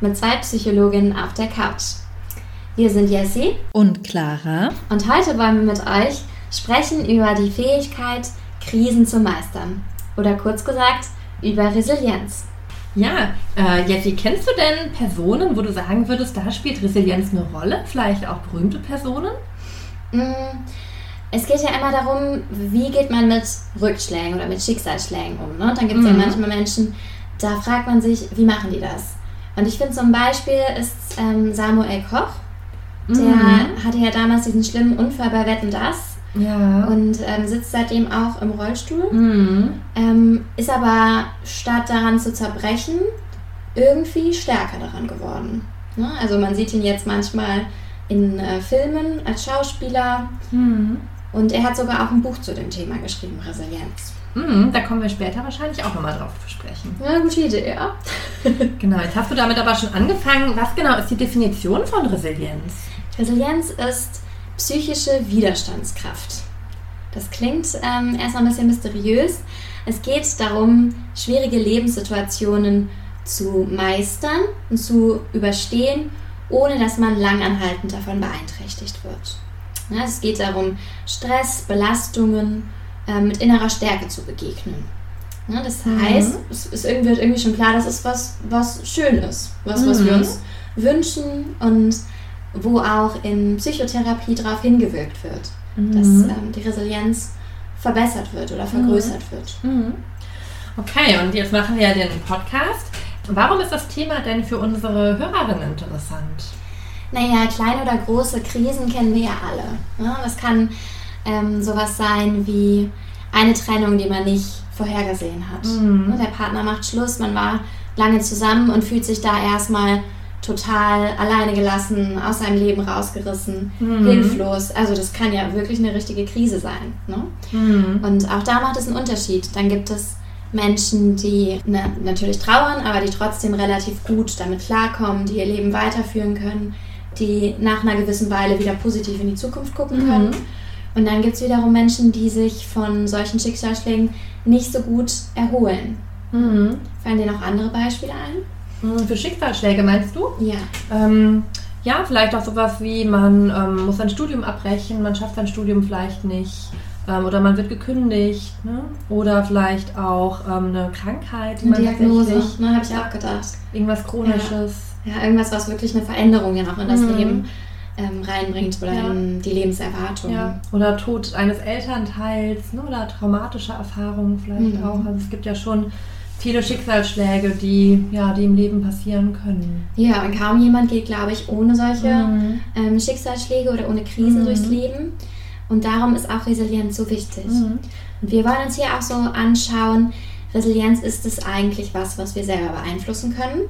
mit zwei Psychologinnen auf der Couch. Wir sind Jessie und Clara und heute wollen wir mit euch sprechen über die Fähigkeit, Krisen zu meistern. Oder kurz gesagt, über Resilienz. Ja, äh, Jessie, kennst du denn Personen, wo du sagen würdest, da spielt Resilienz eine Rolle? Vielleicht auch berühmte Personen? Mm, es geht ja immer darum, wie geht man mit Rückschlägen oder mit Schicksalsschlägen um. Ne? Dann gibt es mhm. ja manchmal Menschen, da fragt man sich, wie machen die das? Und ich finde zum Beispiel ist ähm, Samuel Koch, der mhm. hatte ja damals diesen schlimmen Unfall bei Wetten Das. Ja. Und ähm, sitzt seitdem auch im Rollstuhl. Mhm. Ähm, ist aber statt daran zu zerbrechen, irgendwie stärker daran geworden. Ne? Also man sieht ihn jetzt manchmal in äh, Filmen als Schauspieler. Mhm. Und er hat sogar auch ein Buch zu dem Thema geschrieben, Resilienz. Mhm, da kommen wir später wahrscheinlich auch nochmal drauf zu sprechen. Ja, gute Idee, ja. genau, jetzt hast du damit aber schon angefangen. Was genau ist die Definition von Resilienz? Resilienz ist psychische Widerstandskraft. Das klingt ähm, erstmal ein bisschen mysteriös. Es geht darum, schwierige Lebenssituationen zu meistern und zu überstehen, ohne dass man langanhaltend davon beeinträchtigt wird. Ja, es geht darum, Stress, Belastungen äh, mit innerer Stärke zu begegnen. Ja, das mhm. heißt, es ist irgendwie, wird irgendwie schon klar, das ist was, was schön ist, was, mhm. was wir mhm. uns wünschen und wo auch in Psychotherapie darauf hingewirkt wird, mhm. dass ähm, die Resilienz verbessert wird oder vergrößert mhm. wird. Mhm. Okay, und jetzt machen wir den Podcast. Warum ist das Thema denn für unsere Hörerinnen interessant? Naja, kleine oder große Krisen kennen wir ja alle. Ne? Das kann ähm, sowas sein wie eine Trennung, die man nicht vorhergesehen hat. Mhm. Ne, der Partner macht Schluss, man war lange zusammen und fühlt sich da erstmal total alleine gelassen, aus seinem Leben rausgerissen, mhm. hilflos. Also das kann ja wirklich eine richtige Krise sein. Ne? Mhm. Und auch da macht es einen Unterschied. Dann gibt es Menschen, die ne, natürlich trauern, aber die trotzdem relativ gut damit klarkommen, die ihr Leben weiterführen können, die nach einer gewissen Weile wieder positiv in die Zukunft gucken mhm. Und dann gibt es wiederum Menschen, die sich von solchen Schicksalsschlägen nicht so gut erholen. Mhm. Fallen dir noch andere Beispiele ein? Hm, für Schicksalsschläge meinst du? Ja. Ähm, ja, vielleicht auch sowas wie, man ähm, muss sein Studium abbrechen, man schafft sein Studium vielleicht nicht. Ähm, oder man wird gekündigt. Ne? Oder vielleicht auch ähm, eine Krankheit, die eine Diagnose, ne, habe ich auch gedacht. Irgendwas Chronisches. Ja. ja. irgendwas, was wirklich eine Veränderung ja noch in das mhm. Leben ähm, reinbringt oder ja. in die Lebenserwartung. Ja. Oder Tod eines Elternteils ne? oder traumatische Erfahrungen vielleicht mhm. auch. Also es gibt ja schon viele Schicksalsschläge, die, ja, die im Leben passieren können. Ja, und kaum jemand geht, glaube ich, ohne solche mhm. ähm, Schicksalsschläge oder ohne Krisen mhm. durchs Leben. Und darum ist auch Resilienz so wichtig. Mhm. Und wir wollen uns hier auch so anschauen, Resilienz ist es eigentlich was, was wir selber beeinflussen können?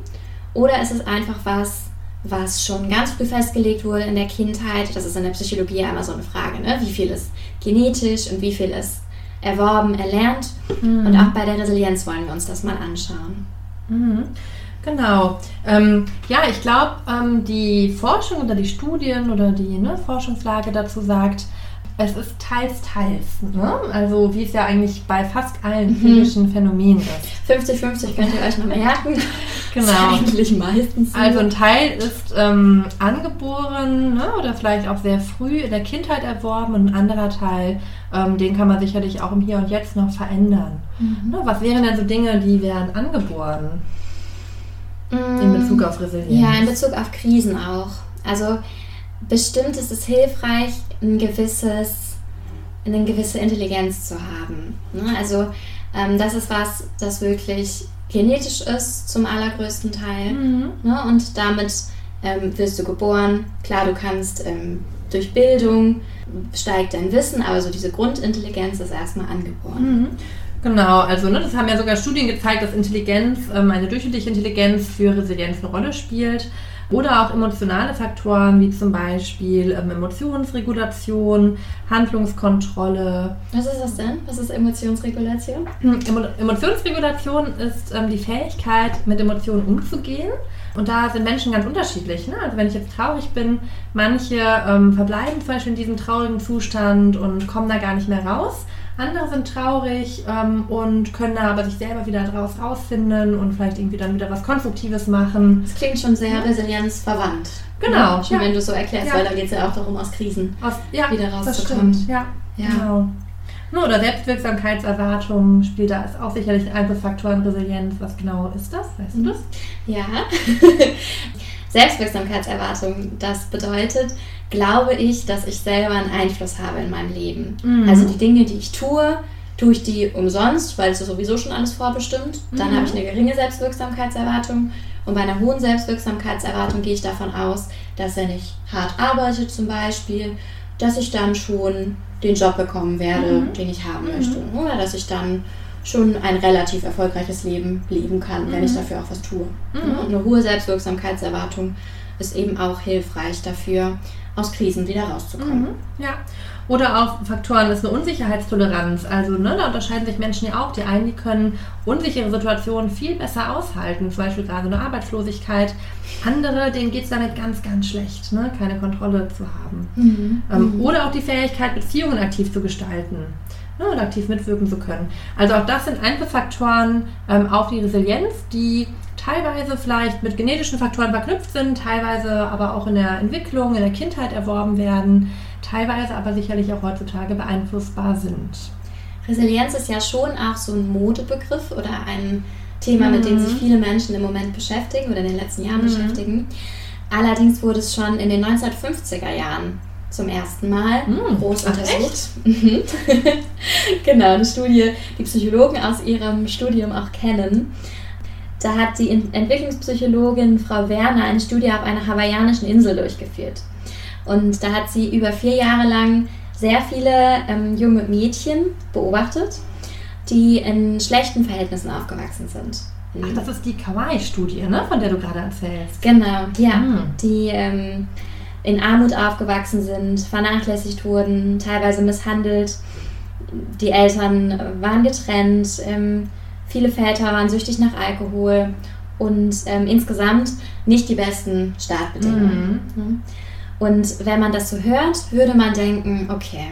Oder ist es einfach was, was schon ganz früh festgelegt wurde in der Kindheit? Das ist in der Psychologie immer so eine Frage, ne? wie viel ist genetisch und wie viel ist erworben, erlernt. Mhm. Und auch bei der Resilienz wollen wir uns das mal anschauen. Mhm. Genau. Ähm, ja, ich glaube, ähm, die Forschung oder die Studien oder die ne, Forschungslage dazu sagt, es ist teils, teils. Ne? Also wie es ja eigentlich bei fast allen mhm. psychischen Phänomenen ist. 50-50 könnt ihr euch noch merken. Genau. eigentlich meistens. So. Also ein Teil ist ähm, angeboren ne? oder vielleicht auch sehr früh in der Kindheit erworben und ein anderer Teil, ähm, den kann man sicherlich auch im Hier und Jetzt noch verändern. Mhm. Ne? Was wären denn so Dinge, die werden angeboren? Mhm. In Bezug auf Resilienz. Ja, in Bezug auf Krisen auch. Also bestimmt ist es hilfreich, ein gewisses, eine gewisse Intelligenz zu haben. Ne? Also ähm, das ist was, das wirklich genetisch ist zum allergrößten Teil. Mhm. Ne? Und damit ähm, wirst du geboren. Klar, du kannst ähm, durch Bildung steigt dein Wissen, aber so diese Grundintelligenz ist erstmal angeboren. Mhm. Genau, also ne, das haben ja sogar Studien gezeigt, dass Intelligenz, ähm, eine durchschnittliche Intelligenz für Resilienz eine Rolle spielt. Oder auch emotionale Faktoren wie zum Beispiel ähm, Emotionsregulation, Handlungskontrolle. Was ist das denn? Was ist Emotionsregulation? Hm, Emo Emotionsregulation ist ähm, die Fähigkeit, mit Emotionen umzugehen. Und da sind Menschen ganz unterschiedlich. Ne? Also wenn ich jetzt traurig bin, manche ähm, verbleiben zum Beispiel in diesem traurigen Zustand und kommen da gar nicht mehr raus. Andere sind traurig ähm, und können da aber sich selber wieder draus rausfinden und vielleicht irgendwie dann wieder was Konstruktives machen. Das klingt schon sehr resilienzverwandt. Genau. Ne? Schon ja. wenn du es so erklärst, Ja. weil da geht es ja auch darum, aus Krisen Aus, ja, wieder das rauszukommen. stimmt. Ja, Ja. genau. Ne, Oder Selbstwirksamkeitserwartung spielt da ist auch sicherlich ein Einflussfaktor in Resilienz. Was genau ist das? Weißt du das? Ja. Selbstwirksamkeitserwartung, das bedeutet, glaube ich, dass ich selber einen Einfluss habe in meinem Leben. Mhm. Also die Dinge, die ich tue, tue ich die umsonst, weil es ist sowieso schon alles vorbestimmt. Dann Mhm. habe ich eine geringe Selbstwirksamkeitserwartung. Und bei einer hohen Selbstwirksamkeitserwartung gehe ich davon aus, dass wenn ich hart arbeite zum Beispiel, dass ich dann schon den Job bekommen werde, Mhm. den ich haben Mhm. möchte. Oder dass ich dann schon ein relativ erfolgreiches Leben leben kann, wenn ich Mhm. dafür auch was tue. Mhm. Und eine hohe Selbstwirksamkeitserwartung ist eben auch hilfreich dafür, aus Krisen wieder rauszukommen. Mhm. Ja. Oder auch Faktoren ist eine Unsicherheitstoleranz. Also ne, da unterscheiden sich Menschen ja auch. Die einen, die können unsichere Situationen viel besser aushalten, zum Beispiel gerade eine Arbeitslosigkeit. Andere, denen geht es damit ganz, ganz schlecht, ne? keine Kontrolle zu haben. Mhm. Ähm, Mhm. Oder auch die Fähigkeit, Beziehungen aktiv zu gestalten ne, und aktiv mitwirken zu können. Also auch das sind Einzelfaktoren ähm, auf die Resilienz, die teilweise vielleicht mit genetischen Faktoren verknüpft sind, teilweise aber auch in der Entwicklung, in der Kindheit erworben werden, teilweise aber sicherlich auch heutzutage beeinflussbar sind. Resilienz ist ja schon auch so ein Modebegriff oder ein Thema, mit dem Mhm. sich viele Menschen im Moment beschäftigen oder in den letzten Jahren Mhm. beschäftigen. Allerdings wurde es schon in den 1950er Jahren zum ersten Mal Mhm. groß untersucht. Mhm. genau, eine Studie, die Psychologen aus ihrem Studium auch kennen. Da hat die Ent- Entwicklungspsychologin Frau Werner eine Studie auf einer hawaiianischen Insel durchgeführt. Und da hat sie über vier Jahre lang sehr viele ähm, junge Mädchen beobachtet, die in schlechten Verhältnissen aufgewachsen sind. Ach, das ist die Kawaii-Studie, ne, von der du gerade erzählst. Genau, ja. Mhm. Die ähm, in Armut aufgewachsen sind, vernachlässigt wurden, teilweise misshandelt. Die Eltern waren getrennt, ähm, viele Väter waren süchtig nach Alkohol und ähm, insgesamt nicht die besten Startbedingungen. Mhm. Und wenn man das so hört, würde man denken, okay,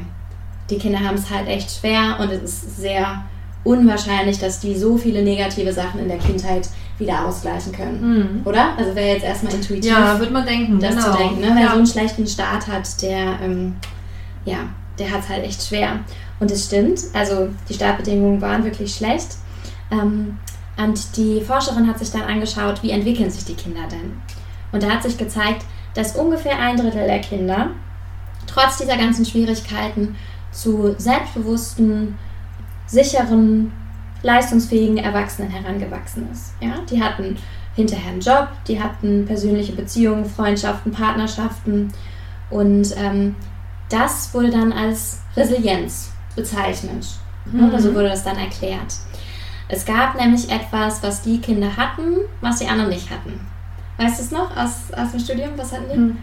die Kinder haben es halt echt schwer und es ist sehr unwahrscheinlich, dass die so viele negative Sachen in der Kindheit wieder ausgleichen können. Mhm. Oder? Also wäre jetzt erstmal intuitiv Ja, würde man denken. das genau. zu denken. Ne? Wer ja. so einen schlechten Start hat, der, ähm, ja, der hat es halt echt schwer. Und es stimmt, also die Startbedingungen waren wirklich schlecht. Ähm, und die Forscherin hat sich dann angeschaut, wie entwickeln sich die Kinder denn? Und da hat sich gezeigt, dass ungefähr ein Drittel der Kinder trotz dieser ganzen Schwierigkeiten zu selbstbewussten, sicheren, leistungsfähigen Erwachsenen herangewachsen ist. Ja? Die hatten hinterher einen Job, die hatten persönliche Beziehungen, Freundschaften, Partnerschaften und ähm, das wurde dann als Resilienz bezeichnet. Mhm. Oder so wurde das dann erklärt. Es gab nämlich etwas, was die Kinder hatten, was die anderen nicht hatten. Weißt du es noch aus, aus dem Studium? Was hatten die? Mhm.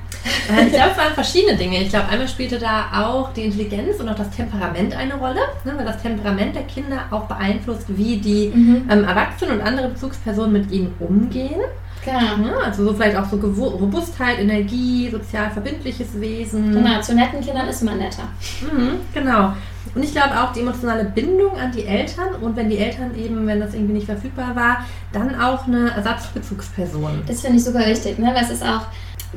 Äh, Ich glaube, es waren verschiedene Dinge. Ich glaube, einmal spielte da auch die Intelligenz und auch das Temperament eine Rolle, ne, weil das Temperament der Kinder auch beeinflusst, wie die Mhm. ähm, Erwachsenen und andere Bezugspersonen mit ihnen umgehen. Genau. Ja, also so vielleicht auch so Gewo- Robustheit, Energie, sozial verbindliches Wesen. Genau, zu netten Kindern ist man netter. Mhm, genau. Und ich glaube auch die emotionale Bindung an die Eltern und wenn die Eltern eben, wenn das irgendwie nicht verfügbar war, dann auch eine Ersatzbezugsperson. Das finde ich super wichtig, ne? weil es ist auch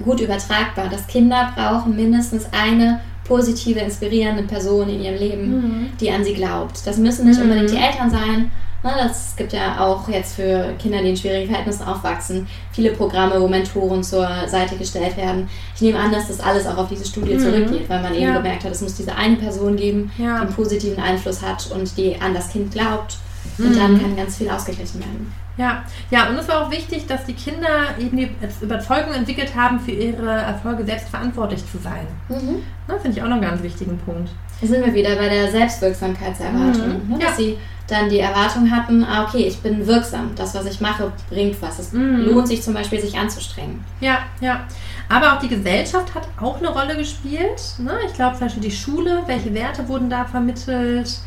gut übertragbar, dass Kinder brauchen mindestens eine positive, inspirierende Person in ihrem Leben, Mhm. die an sie glaubt. Das müssen nicht Mhm. unbedingt die Eltern sein. Ne? Das gibt ja auch jetzt für Kinder, die in schwierigen Verhältnissen aufwachsen, viele Programme, wo Mentoren zur Seite gestellt werden. Ich nehme an, dass das alles auch auf diese Studie Mhm. zurückgeht, weil man eben Ja. gemerkt hat, es muss diese eine Person geben, Ja. die einen positiven Einfluss hat und die an das Kind glaubt. Und Mhm. dann kann ganz viel ausgeglichen werden. Ja, ja, und es war auch wichtig, dass die Kinder eben die Überzeugung entwickelt haben, für ihre Erfolge selbst verantwortlich zu sein. Mhm. Das finde ich auch noch einen ganz wichtigen Punkt. Da sind wir wieder bei der Selbstwirksamkeitserwartung. Mhm. Ne? Dass Ja. sie dann die Erwartung hatten, ah, okay, ich bin wirksam, das, was ich mache, bringt was. Es Mhm. lohnt sich zum Beispiel, sich anzustrengen. Ja, ja. Aber auch die Gesellschaft hat auch eine Rolle gespielt. Ne? Ich glaube zum Beispiel die Schule, welche Werte wurden da vermittelt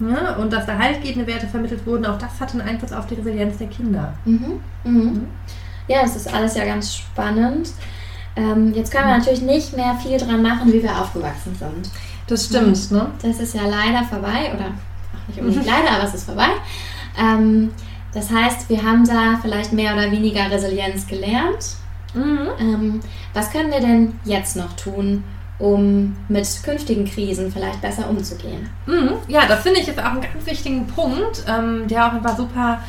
ne? und dass da haltgebende Werte vermittelt wurden, auch das hat einen Einfluss auf die Resilienz der Kinder. Mhm. Mhm. Ja, das ist alles ja ganz spannend. Ähm, jetzt können wir natürlich nicht mehr viel dran machen, wie wir aufgewachsen sind. Das stimmt, ne? Das ist ja leider vorbei, oder auch nicht unbedingt leider, aber es ist vorbei. Ähm, das heißt, wir haben da vielleicht mehr oder weniger Resilienz gelernt. Mhm. Ähm, was können wir denn jetzt noch tun, um mit künftigen Krisen vielleicht besser umzugehen? Mhm. Ja, das finde ich jetzt auch einen ganz wichtigen Punkt, ähm, der auch einfach super,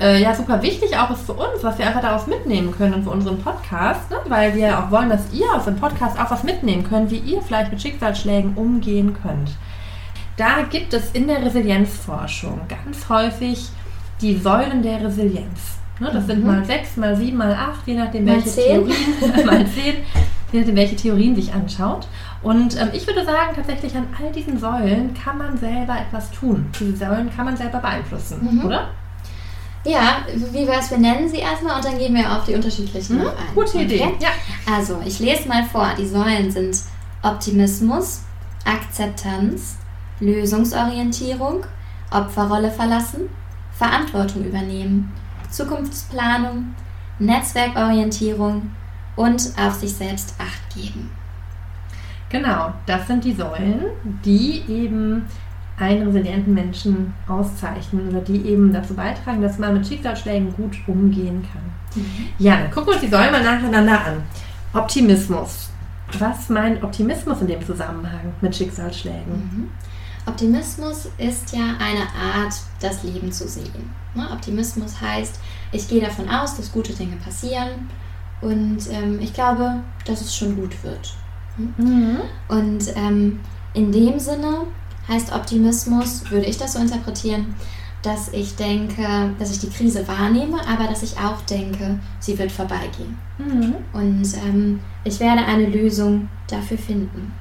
äh, ja, super wichtig auch ist für uns, was wir einfach daraus mitnehmen können für unseren Podcast, ne? weil wir auch wollen, dass ihr aus dem Podcast auch was mitnehmen könnt, wie ihr vielleicht mit Schicksalsschlägen umgehen könnt. Da gibt es in der Resilienzforschung ganz häufig die Säulen der Resilienz. Ne? Das sind Mhm. mal sechs, mal sieben, mal acht, je nachdem Mal welche zehn. Theorien, mal zehn, je nachdem welche Theorien sich anschaut. Und ähm, ich würde sagen, tatsächlich an all diesen Säulen kann man selber etwas tun. Diese Säulen kann man selber beeinflussen, Mhm. oder? Ja, wie wäre es, wir nennen sie erstmal und dann gehen wir auf die unterschiedlichen Mhm. ein. Gute Idee. Okay? Ja. Also, ich lese mal vor. Die Säulen sind Optimismus, Akzeptanz, Lösungsorientierung, Opferrolle verlassen, Verantwortung übernehmen, Zukunftsplanung, Netzwerkorientierung und auf sich selbst Acht geben. Genau, das sind die Säulen, die eben einen resilienten Menschen auszeichnen oder die eben dazu beitragen, dass man mit Schicksalsschlägen gut umgehen kann. Ja, dann gucken wir uns die Säulen mal nacheinander an. Optimismus. Was meint Optimismus in dem Zusammenhang mit Schicksalsschlägen? Mhm. Optimismus ist ja eine Art, das Leben zu sehen. Ne? Optimismus heißt, ich gehe davon aus, dass gute Dinge passieren und ähm, ich glaube, dass es schon gut wird. Mhm. Und ähm, in dem Sinne heißt Optimismus, würde ich das so interpretieren, dass ich denke, dass ich die Krise wahrnehme, aber dass ich auch denke, sie wird vorbeigehen. Mhm. Und ähm, ich werde eine Lösung dafür finden.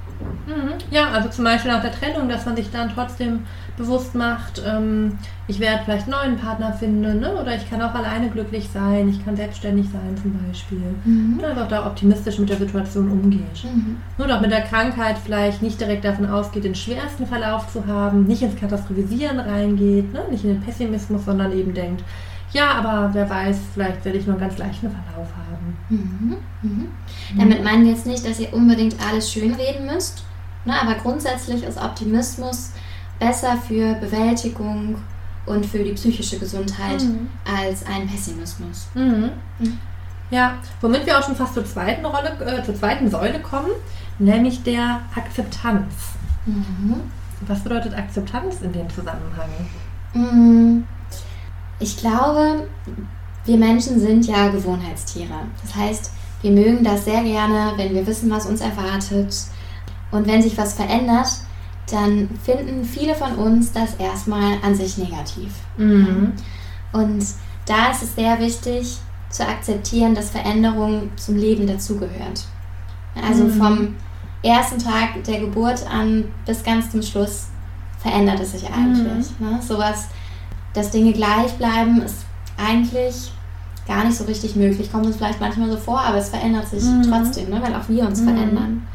Mhm. Ja, also zum Beispiel nach der Trennung, dass man sich dann trotzdem bewusst macht, ähm, ich werde vielleicht einen neuen Partner finden, ne? oder ich kann auch alleine glücklich sein, ich kann selbstständig sein zum Beispiel. Und einfach da optimistisch mit der Situation umgeht. Mhm. Nur noch mit der Krankheit vielleicht nicht direkt davon ausgeht, den schwersten Verlauf zu haben, nicht ins Katastrophisieren reingeht, ne? nicht in den Pessimismus, sondern eben denkt, ja, aber wer weiß, vielleicht werde ich nur einen ganz leichten Verlauf haben. Mhm. Mhm. Damit meinen wir jetzt nicht, dass ihr unbedingt alles schönreden müsst, ne? aber grundsätzlich ist Optimismus besser für Bewältigung und für die psychische Gesundheit Mhm. als ein Pessimismus. Mhm. Mhm. Ja, womit wir auch schon fast zur zweiten Rolle, äh, zur zweiten Säule kommen, nämlich der Akzeptanz. Mhm. Was bedeutet Akzeptanz in dem Zusammenhang? Ich glaube, wir Menschen sind ja Gewohnheitstiere. Das heißt, wir mögen das sehr gerne, wenn wir wissen, was uns erwartet. Und wenn sich was verändert, dann finden viele von uns das erstmal an sich negativ. Mhm. Und da ist es sehr wichtig zu akzeptieren, dass Veränderung zum Leben dazugehört. Also Mhm. vom ersten Tag der Geburt an bis ganz zum Schluss verändert es sich eigentlich. Ne? Sowas, dass Dinge gleich bleiben, ist eigentlich gar nicht so richtig möglich. Kommt uns vielleicht manchmal so vor, aber es verändert sich Mhm. trotzdem, ne? weil auch wir uns Mhm. verändern.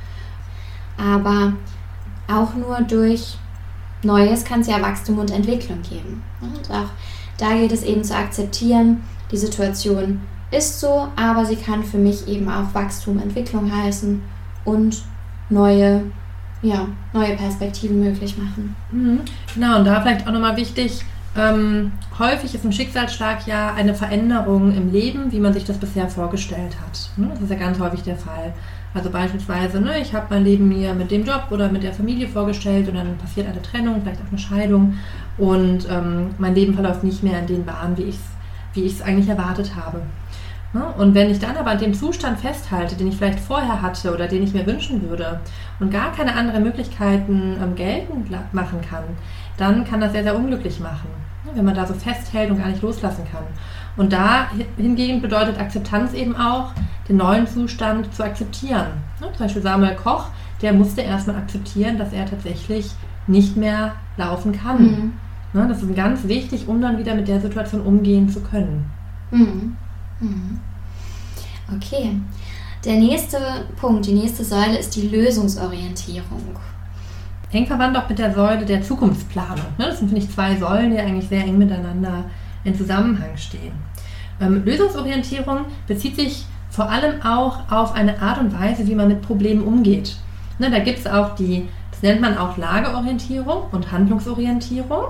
Aber auch nur durch Neues kann es ja Wachstum und Entwicklung geben. Und auch da geht es eben zu akzeptieren, die Situation ist so, aber sie kann für mich eben auch Wachstum, Entwicklung heißen und neue, ja, neue Perspektiven möglich machen. Mhm. Genau, und da vielleicht auch nochmal wichtig, ähm, häufig ist ein Schicksalsschlag ja eine Veränderung im Leben, wie man sich das bisher vorgestellt hat. Ne? Das ist ja ganz häufig der Fall. Also beispielsweise, ne, ich habe mein Leben mir mit dem Job oder mit der Familie vorgestellt und dann passiert eine Trennung, vielleicht auch eine Scheidung und ähm, mein Leben verläuft nicht mehr in den Bahnen, wie ich es wie ich's eigentlich erwartet habe. Ne? Und wenn ich dann aber an dem Zustand festhalte, den ich vielleicht vorher hatte oder den ich mir wünschen würde und gar keine anderen Möglichkeiten ähm, geltend machen kann, dann kann das sehr, sehr unglücklich machen, wenn man da so festhält und gar nicht loslassen kann. Und da hi- hingegen bedeutet Akzeptanz eben auch, den neuen Zustand zu akzeptieren. Ne? Zum Beispiel Samuel Koch, der musste erstmal akzeptieren, dass er tatsächlich nicht mehr laufen kann. Mhm. Ne, das ist ganz wichtig, um dann wieder mit der Situation umgehen zu können. Mhm. Mhm. Okay. Der nächste Punkt, die nächste Säule ist die Lösungsorientierung. Eng verwandt auch mit der Säule der Zukunftsplanung. Ne, das sind, finde ich, zwei Säulen, die eigentlich sehr eng miteinander in Zusammenhang stehen. Ähm, Lösungsorientierung bezieht sich vor allem auch auf eine Art und Weise, wie man mit Problemen umgeht. Ne, da gibt es auch die, das nennt man auch Lageorientierung und Handlungsorientierung.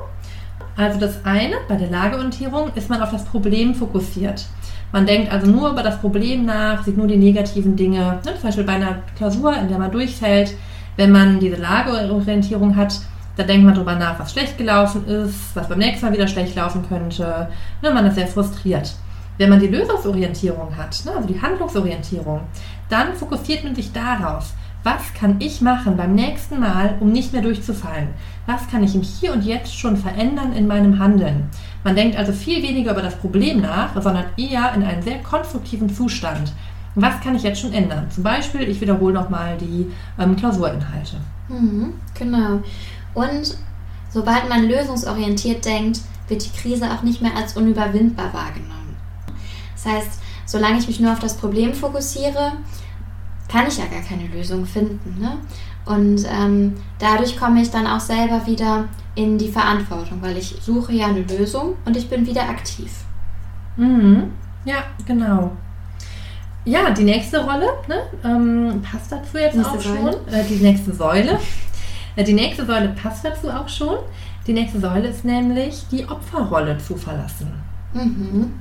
Also das eine, bei der Lageorientierung ist man auf das Problem fokussiert. Man denkt also nur über das Problem nach, sieht nur die negativen Dinge. Ne? Zum Beispiel bei einer Klausur, in der man durchfällt, wenn man diese Lageorientierung hat, da denkt man darüber nach, was schlecht gelaufen ist, was beim nächsten Mal wieder schlecht laufen könnte. Ne? Man ist sehr frustriert. Wenn man die Lösungsorientierung hat, ne? also die Handlungsorientierung, dann fokussiert man sich darauf, was kann ich machen beim nächsten Mal, um nicht mehr durchzufallen? Was kann ich im Hier und Jetzt schon verändern in meinem Handeln? Man denkt also viel weniger über das Problem nach, sondern eher in einen sehr konstruktiven Zustand. Was kann ich jetzt schon ändern? Zum Beispiel, ich wiederhole nochmal die ähm, Klausurinhalte. Mhm, genau. Und sobald man lösungsorientiert denkt, wird die Krise auch nicht mehr als unüberwindbar wahrgenommen. Das heißt, solange ich mich nur auf das Problem fokussiere, kann ich ja gar keine Lösung finden. Ne? Und ähm, dadurch komme ich dann auch selber wieder in die Verantwortung, weil ich suche ja eine Lösung und ich bin wieder aktiv. Mhm. Ja, genau. Ja, die nächste Rolle ne, ähm, passt dazu jetzt nächste auch schon. Äh, die nächste Säule. Äh, die nächste Säule passt dazu auch schon. Die nächste Säule ist nämlich die Opferrolle zu verlassen. Mhm.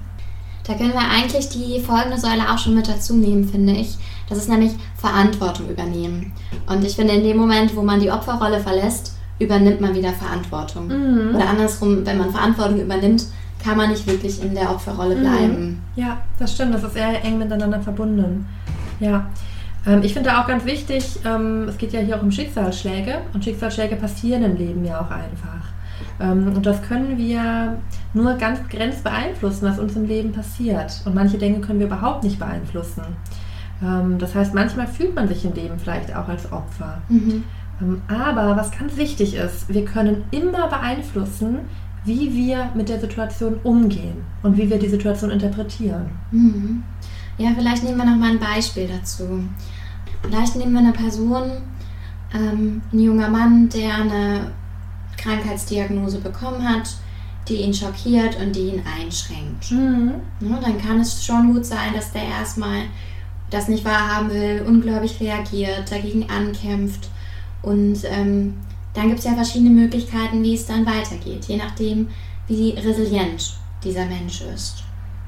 Da können wir eigentlich die folgende Säule auch schon mit dazu nehmen, finde ich. Das ist nämlich Verantwortung übernehmen. Und ich finde, in dem Moment, wo man die Opferrolle verlässt, übernimmt man wieder Verantwortung. Mhm. Oder andersrum, wenn man Verantwortung übernimmt, kann man nicht wirklich in der Opferrolle mhm. bleiben. Ja, das stimmt. Das ist sehr eng miteinander verbunden. Ja. Ähm, ich finde auch ganz wichtig, ähm, es geht ja hier auch um Schicksalsschläge und Schicksalsschläge passieren im Leben ja auch einfach. Ähm, und das können wir nur ganz begrenzt beeinflussen, was uns im Leben passiert. Und manche Dinge können wir überhaupt nicht beeinflussen. Das heißt, manchmal fühlt man sich im Leben vielleicht auch als Opfer. Mhm. Aber was ganz wichtig ist, wir können immer beeinflussen, wie wir mit der Situation umgehen und wie wir die Situation interpretieren. Mhm. Ja, vielleicht nehmen wir noch mal ein Beispiel dazu. Vielleicht nehmen wir eine Person, ähm, ein junger Mann, der eine Krankheitsdiagnose bekommen hat, die ihn schockiert und die ihn einschränkt. Mhm. Ja, dann kann es schon gut sein, dass der erstmal das nicht wahrhaben will, ungläubig reagiert, dagegen ankämpft. Und ähm, dann gibt es ja verschiedene Möglichkeiten, wie es dann weitergeht, je nachdem, wie resilient dieser Mensch ist.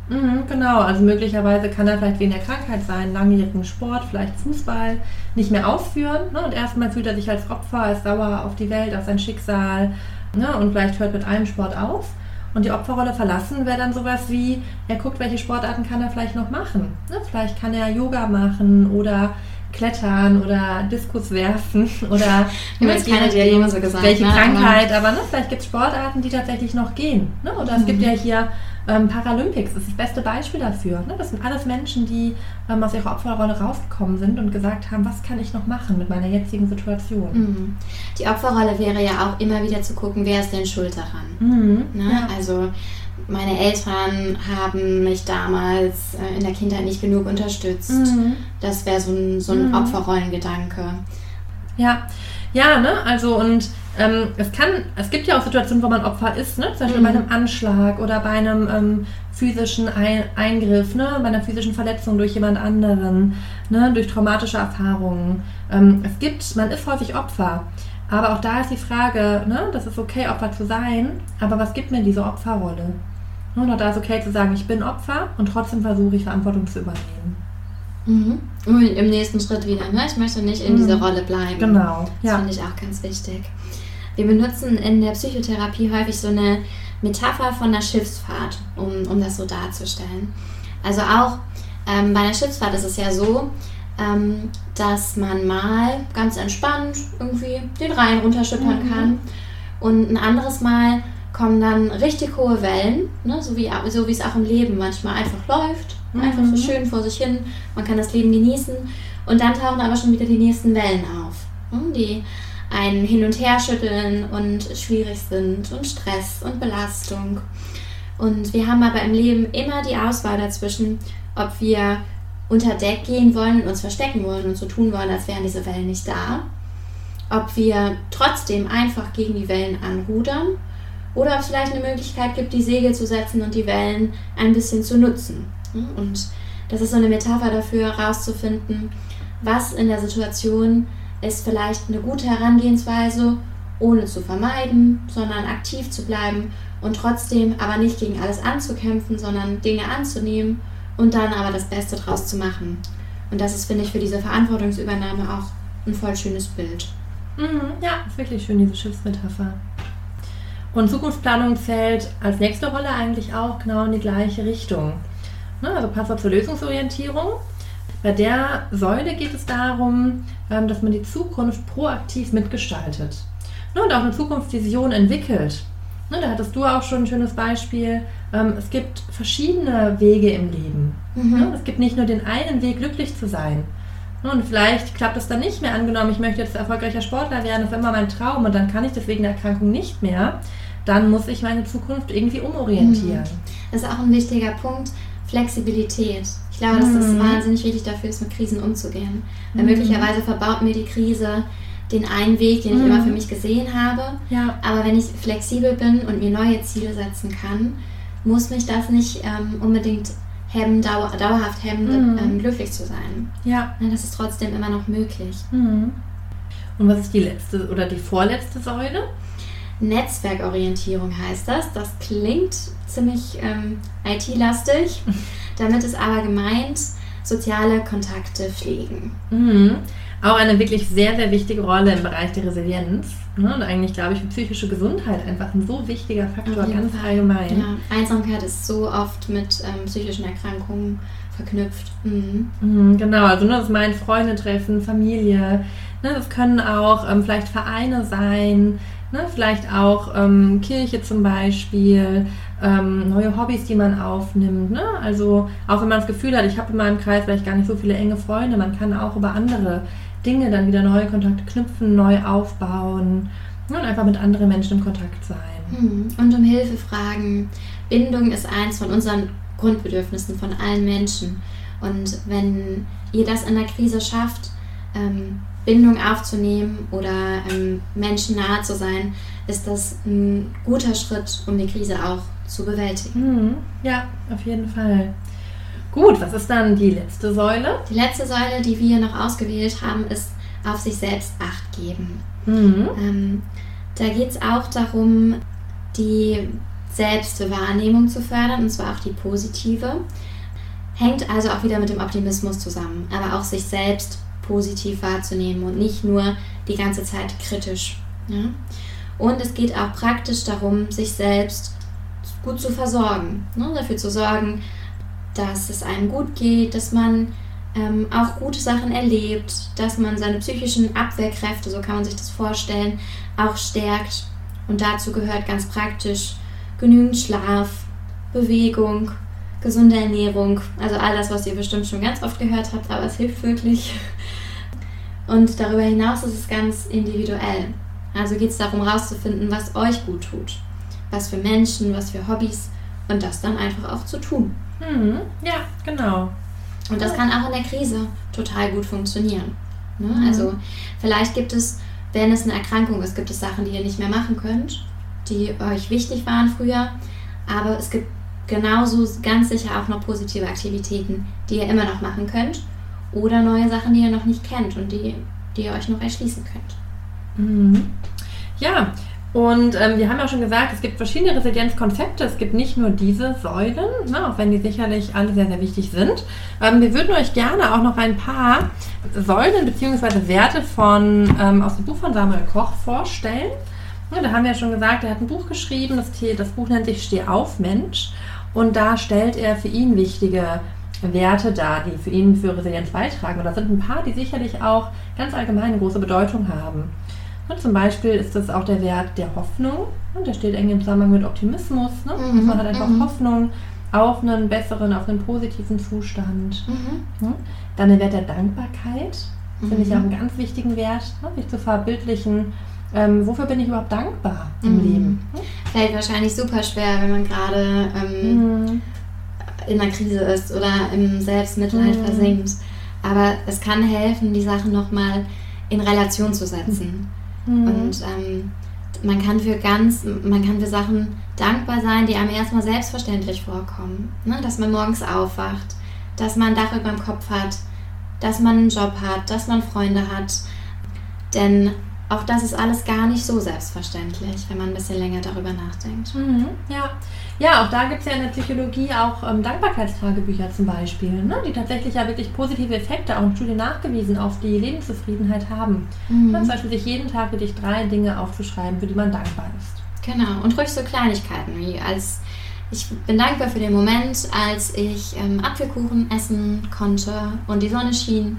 Mhm, genau, also möglicherweise kann er vielleicht wegen der Krankheit sein, langjährigen Sport, vielleicht Fußball nicht mehr ausführen. Ne? Und erstmal fühlt er sich als Opfer, ist sauer auf die Welt, auf sein Schicksal ne? und vielleicht hört mit einem Sport auf. Und die Opferrolle verlassen wäre dann sowas wie, er guckt, welche Sportarten kann er vielleicht noch machen. Ne? Vielleicht kann er Yoga machen oder Klettern oder Diskus werfen oder keine Diagnose gesagt, welche ne? Krankheit, aber ne, vielleicht gibt es Sportarten, die tatsächlich noch gehen. Ne? Oder mhm. es gibt ja hier ähm, Paralympics ist das beste Beispiel dafür. Ne? Das sind alles Menschen, die ähm, aus ihrer Opferrolle rausgekommen sind und gesagt haben, was kann ich noch machen mit meiner jetzigen Situation. Mhm. Die Opferrolle wäre ja auch immer wieder zu gucken, wer ist denn schuld daran. Mhm. Ne? Ja. Also meine Eltern haben mich damals äh, in der Kindheit nicht genug unterstützt. Mhm. Das wäre so ein, so ein mhm. Opferrollengedanke. Ja, ja, ne? Also und ähm, es kann, es gibt ja auch Situationen, wo man Opfer ist, ne? Zum Beispiel mhm. bei einem Anschlag oder bei einem ähm, physischen Ein Eingriff, ne? Bei einer physischen Verletzung durch jemand anderen, ne? Durch traumatische Erfahrungen. Ähm, es gibt, man ist häufig Opfer. Aber auch da ist die Frage, ne? Das ist okay, Opfer zu sein, aber was gibt mir diese Opferrolle? Ne? Und da ist okay zu sagen, ich bin Opfer und trotzdem versuche ich Verantwortung zu übernehmen. Mhm. Im nächsten Schritt wieder, ne? Ich möchte nicht in mhm. dieser Rolle bleiben. Genau. Das ja. finde ich auch ganz wichtig. Wir benutzen in der Psychotherapie häufig so eine Metapher von einer Schiffsfahrt, um, um das so darzustellen. Also auch ähm, bei einer Schiffsfahrt ist es ja so, ähm, dass man mal ganz entspannt irgendwie den Rhein runterschippern mhm. kann und ein anderes Mal kommen dann richtig hohe Wellen, ne? so, wie, so es auch im Leben manchmal einfach läuft, mhm. einfach so schön vor sich hin, man kann das Leben genießen und dann tauchen aber schon wieder die nächsten Wellen auf, ne? die ein Hin- und Herschütteln und schwierig sind und Stress und Belastung. Und wir haben aber im Leben immer die Auswahl dazwischen, ob wir unter Deck gehen wollen und uns verstecken wollen und so tun wollen, als wären diese Wellen nicht da. Ob wir trotzdem einfach gegen die Wellen anrudern oder ob es vielleicht eine Möglichkeit gibt, die Segel zu setzen und die Wellen ein bisschen zu nutzen. Und das ist so eine Metapher dafür, herauszufinden, was in der Situation ist vielleicht eine gute Herangehensweise, ohne zu vermeiden, sondern aktiv zu bleiben und trotzdem aber nicht gegen alles anzukämpfen, sondern Dinge anzunehmen und dann aber das Beste draus zu machen. Und das ist, finde ich, für diese Verantwortungsübernahme auch ein voll schönes Bild. Mhm, ja, ist wirklich schön, diese Schiffsmetapher. Und Zukunftsplanung zählt als nächste Rolle eigentlich auch genau in die gleiche Richtung. Ne, also passt zur Lösungsorientierung. Bei der Säule geht es darum, ähm, dass man die Zukunft proaktiv mitgestaltet ne, und auch eine Zukunftsvision entwickelt. Ne, da hattest du auch schon ein schönes Beispiel. Ähm, es gibt verschiedene Wege im Leben. Mhm. Es gibt nicht nur den einen Weg, glücklich zu sein. Und vielleicht klappt es dann nicht mehr. Angenommen, ich möchte jetzt erfolgreicher Sportler werden, das ist immer mein Traum und dann kann ich das wegen der Erkrankung nicht mehr. Dann muss ich meine Zukunft irgendwie umorientieren. Das ist auch ein wichtiger Punkt. Flexibilität. Ich glaube, dass das mhm. wahnsinnig wichtig dafür ist, mit Krisen umzugehen. Weil mhm. möglicherweise verbaut mir die Krise den einen Weg, den ich mhm. immer für mich gesehen habe. Ja. Aber wenn ich flexibel bin und mir neue Ziele setzen kann, muss mich das nicht ähm, unbedingt hemmen, dauer, dauerhaft hemmen, mhm. ähm, glücklich zu sein. Ja. ja. Das ist trotzdem immer noch möglich. Mhm. Und was ist die letzte oder die vorletzte Säule? Netzwerkorientierung heißt das. Das klingt ziemlich ähm, IT-lastig. Damit ist aber gemeint, soziale Kontakte pflegen. Mhm. Auch eine wirklich sehr, sehr wichtige Rolle im Bereich der Resilienz. Ne? Und eigentlich, glaube ich, für psychische Gesundheit einfach ein so wichtiger Faktor, ganz Fall. allgemein. Ja. Einsamkeit ist so oft mit ähm, psychischen Erkrankungen verknüpft. Mhm. Mhm, genau, also ne, das meint Freunde treffen, Familie. Ne, das können auch ähm, vielleicht Vereine sein, Ne? Vielleicht auch ähm, Kirche zum Beispiel, ähm, neue Hobbys, die man aufnimmt. Ne? Also auch wenn man das Gefühl hat, ich habe in meinem Kreis vielleicht gar nicht so viele enge Freunde, man kann auch über andere Dinge dann wieder neue Kontakte knüpfen, neu aufbauen ne? und einfach mit anderen Menschen im Kontakt sein. Hm. Und um Hilfe fragen. Bindung ist eins von unseren Grundbedürfnissen von allen Menschen. Und wenn ihr das in der Krise schafft, ähm, Bindung aufzunehmen oder ähm, Menschen nahe zu sein, ist das ein guter Schritt, um die Krise auch zu bewältigen. Mhm. Ja, auf jeden Fall. Gut, was ist dann die letzte Säule? Die letzte Säule, die wir noch ausgewählt haben, ist auf sich selbst Acht geben. Mhm. Ähm, da geht es auch darum, die Selbstwahrnehmung zu fördern, und zwar auch die positive. Hängt also auch wieder mit dem Optimismus zusammen, aber auch sich selbst positiv wahrzunehmen und nicht nur die ganze Zeit kritisch. Ja? Und es geht auch praktisch darum, sich selbst gut zu versorgen, ne? dafür zu sorgen, dass es einem gut geht, dass man ähm, auch gute Sachen erlebt, dass man seine psychischen Abwehrkräfte, so kann man sich das vorstellen, auch stärkt. Und dazu gehört ganz praktisch genügend Schlaf, Bewegung, gesunde Ernährung, also all das, was ihr bestimmt schon ganz oft gehört habt, aber es hilft wirklich. Und darüber hinaus ist es ganz individuell. Also geht es darum, herauszufinden, was euch gut tut. Was für Menschen, was für Hobbys und das dann einfach auch zu tun. Mhm. Ja, genau. Und das kann auch in der Krise total gut funktionieren. Ne? Mhm. Also vielleicht gibt es, wenn es eine Erkrankung ist, gibt es Sachen, die ihr nicht mehr machen könnt, die euch wichtig waren früher. Aber es gibt genauso ganz sicher auch noch positive Aktivitäten, die ihr immer noch machen könnt oder neue Sachen, die ihr noch nicht kennt und die, die ihr euch noch erschließen könnt. Mhm. Ja, und ähm, wir haben ja schon gesagt, es gibt verschiedene Resilienzkonzepte. Es gibt nicht nur diese Säulen, ne, auch wenn die sicherlich alle sehr, sehr wichtig sind. Ähm, wir würden euch gerne auch noch ein paar Säulen bzw. Werte von, ähm, aus dem Buch von Samuel Koch vorstellen. Da haben wir ja schon gesagt, er hat ein Buch geschrieben. Das, das Buch nennt sich Steh auf, Mensch. Und da stellt er für ihn wichtige Werte dar, die für ihn für Resilienz beitragen. Und da sind ein paar, die sicherlich auch ganz allgemein große Bedeutung haben. Und zum Beispiel ist das auch der Wert der Hoffnung. Und der steht eng im Zusammenhang mit Optimismus. Ne? Mhm. Man hat einfach mhm. Hoffnung auf einen besseren, auf einen positiven Zustand. Mhm. Dann der Wert der Dankbarkeit. Mhm. Finde ich auch einen ganz wichtigen Wert, ne? sich zu verbildlichen. Ähm, wofür bin ich überhaupt dankbar im mhm. Leben? Fällt wahrscheinlich super schwer, wenn man gerade ähm, mhm. In einer Krise ist oder im Selbstmitleid mhm. versinkt. Aber es kann helfen, die Sachen nochmal in Relation zu setzen. Mhm. Und ähm, man kann für ganz, man kann für Sachen dankbar sein, die einem erstmal selbstverständlich vorkommen. Ne? Dass man morgens aufwacht, dass man ein Dach über dem Kopf hat, dass man einen Job hat, dass man Freunde hat. Denn auch das ist alles gar nicht so selbstverständlich, wenn man ein bisschen länger darüber nachdenkt. Mhm, ja. Ja, auch da gibt es ja in der Psychologie auch ähm, Dankbarkeitstagebücher zum Beispiel, ne? die tatsächlich ja wirklich positive Effekte, auch in Studien nachgewiesen, auf die Lebenszufriedenheit haben. Mhm. Ne? Zum Beispiel sich jeden Tag wirklich drei Dinge aufzuschreiben, für die man dankbar ist. Genau, und ruhig so Kleinigkeiten wie als ich bin dankbar für den Moment, als ich ähm, Apfelkuchen essen konnte und die Sonne schien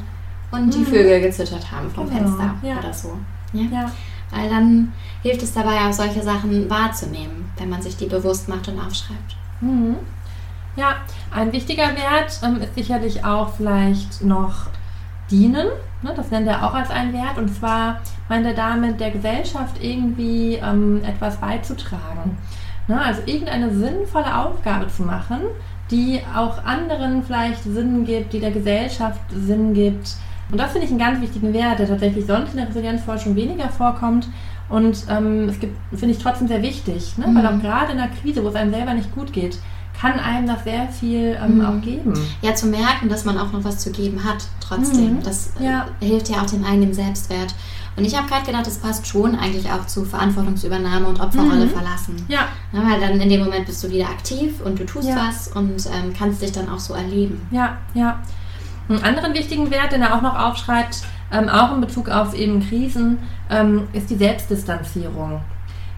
und die mhm. Vögel gezittert haben vom genau. Fenster ja. oder so. Ja? ja? Weil dann hilft es dabei auch solche Sachen wahrzunehmen, wenn man sich die bewusst macht und aufschreibt. Mhm. Ja, ein wichtiger Wert ähm, ist sicherlich auch vielleicht noch dienen. Ne? Das nennt er auch als einen Wert. Und zwar meint er damit, der Gesellschaft irgendwie ähm, etwas beizutragen. Ne? Also irgendeine sinnvolle Aufgabe zu machen, die auch anderen vielleicht Sinn gibt, die der Gesellschaft Sinn gibt. Und das finde ich einen ganz wichtigen Wert, der tatsächlich sonst in der Resilienzforschung weniger vorkommt. Und ähm, es gibt, finde ich trotzdem sehr wichtig, ne? Mhm. weil auch gerade in der Krise, wo es einem selber nicht gut geht, kann einem das sehr viel ähm, mhm. auch geben. Ja, zu merken, dass man auch noch was zu geben hat, trotzdem. Mhm. Das äh, ja. hilft ja auch dem eigenen Selbstwert. Und ich habe gerade gedacht, das passt schon eigentlich auch zu Verantwortungsübernahme und Opferrolle mhm. verlassen. Ja. ja. Weil dann in dem Moment bist du wieder aktiv und du tust ja. was und ähm, kannst dich dann auch so erleben. Ja, ja. Einen anderen wichtigen Wert, den er auch noch aufschreibt, ähm, auch in Bezug auf eben Krisen, ähm, ist die Selbstdistanzierung.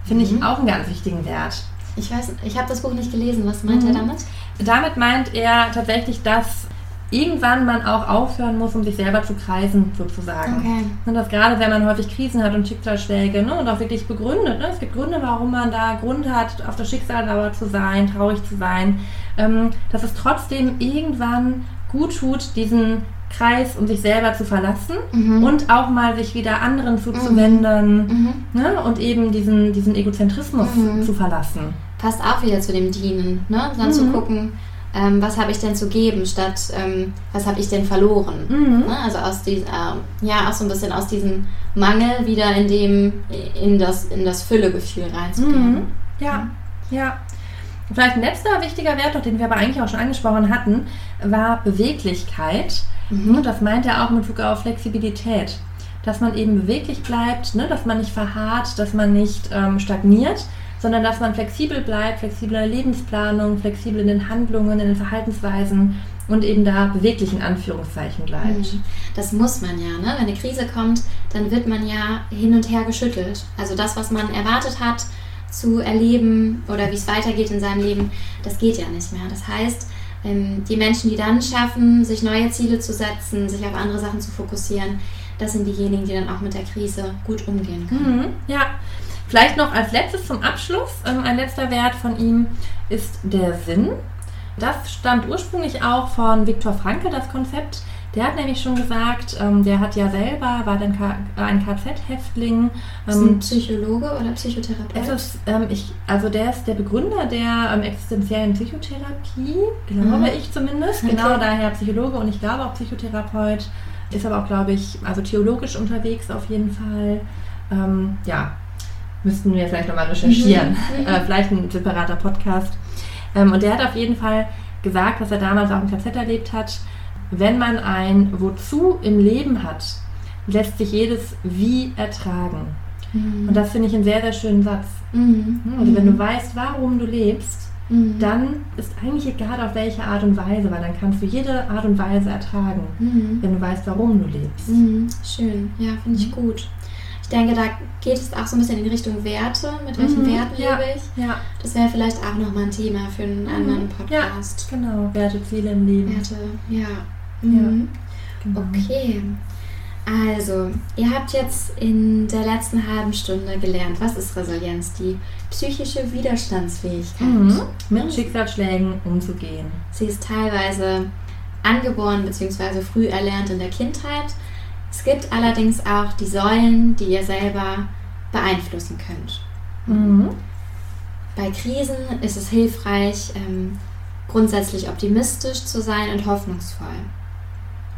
Finde ich mhm. auch einen ganz wichtigen Wert. Ich weiß, ich habe das Buch nicht gelesen. Was meint mhm. er damit? Damit meint er tatsächlich, dass irgendwann man auch aufhören muss, um sich selber zu kreisen, sozusagen. Okay. Und das gerade, wenn man häufig Krisen hat und Schicksalsschläge ne, und auch wirklich begründet. Ne? Es gibt Gründe, warum man da Grund hat, auf der Schicksalsdauer zu sein, traurig zu sein, ähm, dass es trotzdem irgendwann gut tut, diesen Kreis, um sich selber zu verlassen mhm. und auch mal sich wieder anderen zuzuwenden mhm. ne? und eben diesen, diesen Egozentrismus mhm. zu verlassen. Passt auch wieder zu dem Dienen, ne? dann zu mhm. gucken, ähm, was habe ich denn zu geben, statt ähm, was habe ich denn verloren. Mhm. Ne? Also aus diesem, äh, ja, auch so ein bisschen aus diesem Mangel wieder in dem, in das, in das Füllegefühl reinzugehen. Mhm. Ja, ja. Vielleicht ein letzter wichtiger Wert, den wir aber eigentlich auch schon angesprochen hatten, war Beweglichkeit. Mhm. Das meint er auch mit Bezug auf Flexibilität. Dass man eben beweglich bleibt, ne? dass man nicht verharrt, dass man nicht ähm, stagniert, sondern dass man flexibel bleibt, der Lebensplanung, flexibel in den Handlungen, in den Verhaltensweisen und eben da beweglich in Anführungszeichen bleibt. Mhm. Das muss man ja, ne? Wenn eine Krise kommt, dann wird man ja hin und her geschüttelt. Also das, was man erwartet hat zu erleben oder wie es weitergeht in seinem Leben, das geht ja nicht mehr. Das heißt, ähm, die Menschen, die dann schaffen, sich neue Ziele zu setzen, sich auf andere Sachen zu fokussieren, das sind diejenigen, die dann auch mit der Krise gut umgehen können. Mhm, ja, Vielleicht noch als letztes zum Abschluss, ähm, ein letzter Wert von ihm ist der Sinn. Das stammt ursprünglich auch von Viktor Frankl, das Konzept. Der hat nämlich schon gesagt, ähm, der hat ja selber, war dann ein KZ-Häftling. Ähm, ist ein Psychologe oder Psychotherapeut? Ist, ähm, ich, also der ist der Begründer der ähm, existenziellen Psychotherapie, glaube mhm. ich zumindest. Okay. Genau daher Psychologe und ich glaube auch Psychotherapeut. Ist aber auch, glaube ich, also theologisch unterwegs auf jeden Fall. Ähm, ja, müssten wir vielleicht nochmal recherchieren. Mhm. mhm. Äh, vielleicht ein separater Podcast. Und der hat auf jeden Fall gesagt, was er damals auch im KZ erlebt hat, wenn man ein Wozu im Leben hat, lässt sich jedes Wie ertragen. Mhm. Und das finde ich einen sehr, sehr schönen Satz. Mhm. Also wenn du mhm. weißt, warum du lebst, mhm. dann ist eigentlich egal auf welche Art und Weise, weil dann kannst du jede Art und Weise ertragen, mhm. wenn du weißt, warum du lebst. Schön, ja, finde ich gut ich denke, da geht es auch so ein bisschen in Richtung Werte. Mit welchen mhm, Werten ja, lebe ich? Ja. Das wäre vielleicht auch nochmal ein Thema für einen mhm. anderen Podcast. Ja, genau. Werte, Ziele im Leben. Werte, ja. Mhm. Genau. Okay. Also, ihr habt jetzt in der letzten halben Stunde gelernt, was ist Resilienz? Die psychische Widerstandsfähigkeit. Mhm. Mit Schicksalsschlägen umzugehen. Sie ist teilweise angeboren bzw. früh erlernt in der Kindheit es gibt allerdings auch die Säulen, die ihr selber beeinflussen könnt. Mhm. Bei Krisen ist es hilfreich, ähm, grundsätzlich optimistisch zu sein und hoffnungsvoll.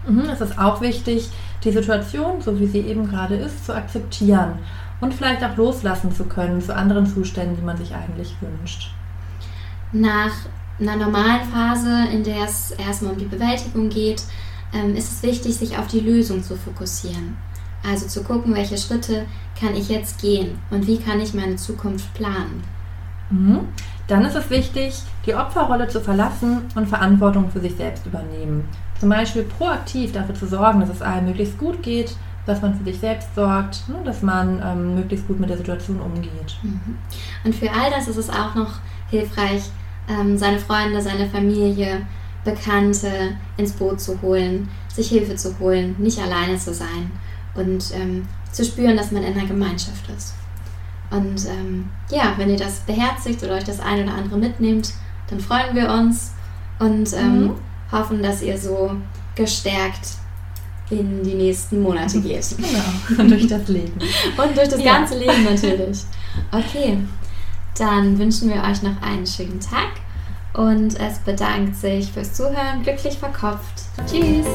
Mhm, es ist auch wichtig, die Situation, so wie sie eben gerade ist, zu akzeptieren und vielleicht auch loslassen zu können zu anderen Zuständen, die man sich eigentlich wünscht. Nach einer normalen Phase, in der es erstmal um die Bewältigung geht, ähm, ist es wichtig, sich auf die Lösung zu fokussieren. Also zu gucken, welche Schritte kann ich jetzt gehen und wie kann ich meine Zukunft planen. Mhm. Dann ist es wichtig, die Opferrolle zu verlassen und Verantwortung für sich selbst übernehmen. Zum Beispiel proaktiv dafür zu sorgen, dass es allen möglichst gut geht, dass man für sich selbst sorgt, ne, dass man ähm, möglichst gut mit der Situation umgeht. Mhm. Und für all das ist es auch noch hilfreich, ähm, seine Freunde, seine Familie, Bekannte ins Boot zu holen, sich Hilfe zu holen, nicht alleine zu sein und ähm, zu spüren, dass man in einer Gemeinschaft ist. Und ähm, ja, wenn ihr das beherzigt oder euch das eine oder andere mitnehmt, dann freuen wir uns und ähm, mhm. Hoffen, dass ihr so gestärkt in die nächsten Monate geht. Genau, und durch das Leben. Und durch das ja. ganze Leben natürlich. Okay, dann wünschen wir euch noch einen schönen Tag und es bedankt sich fürs Zuhören. Glücklich verkopft. Tschüss.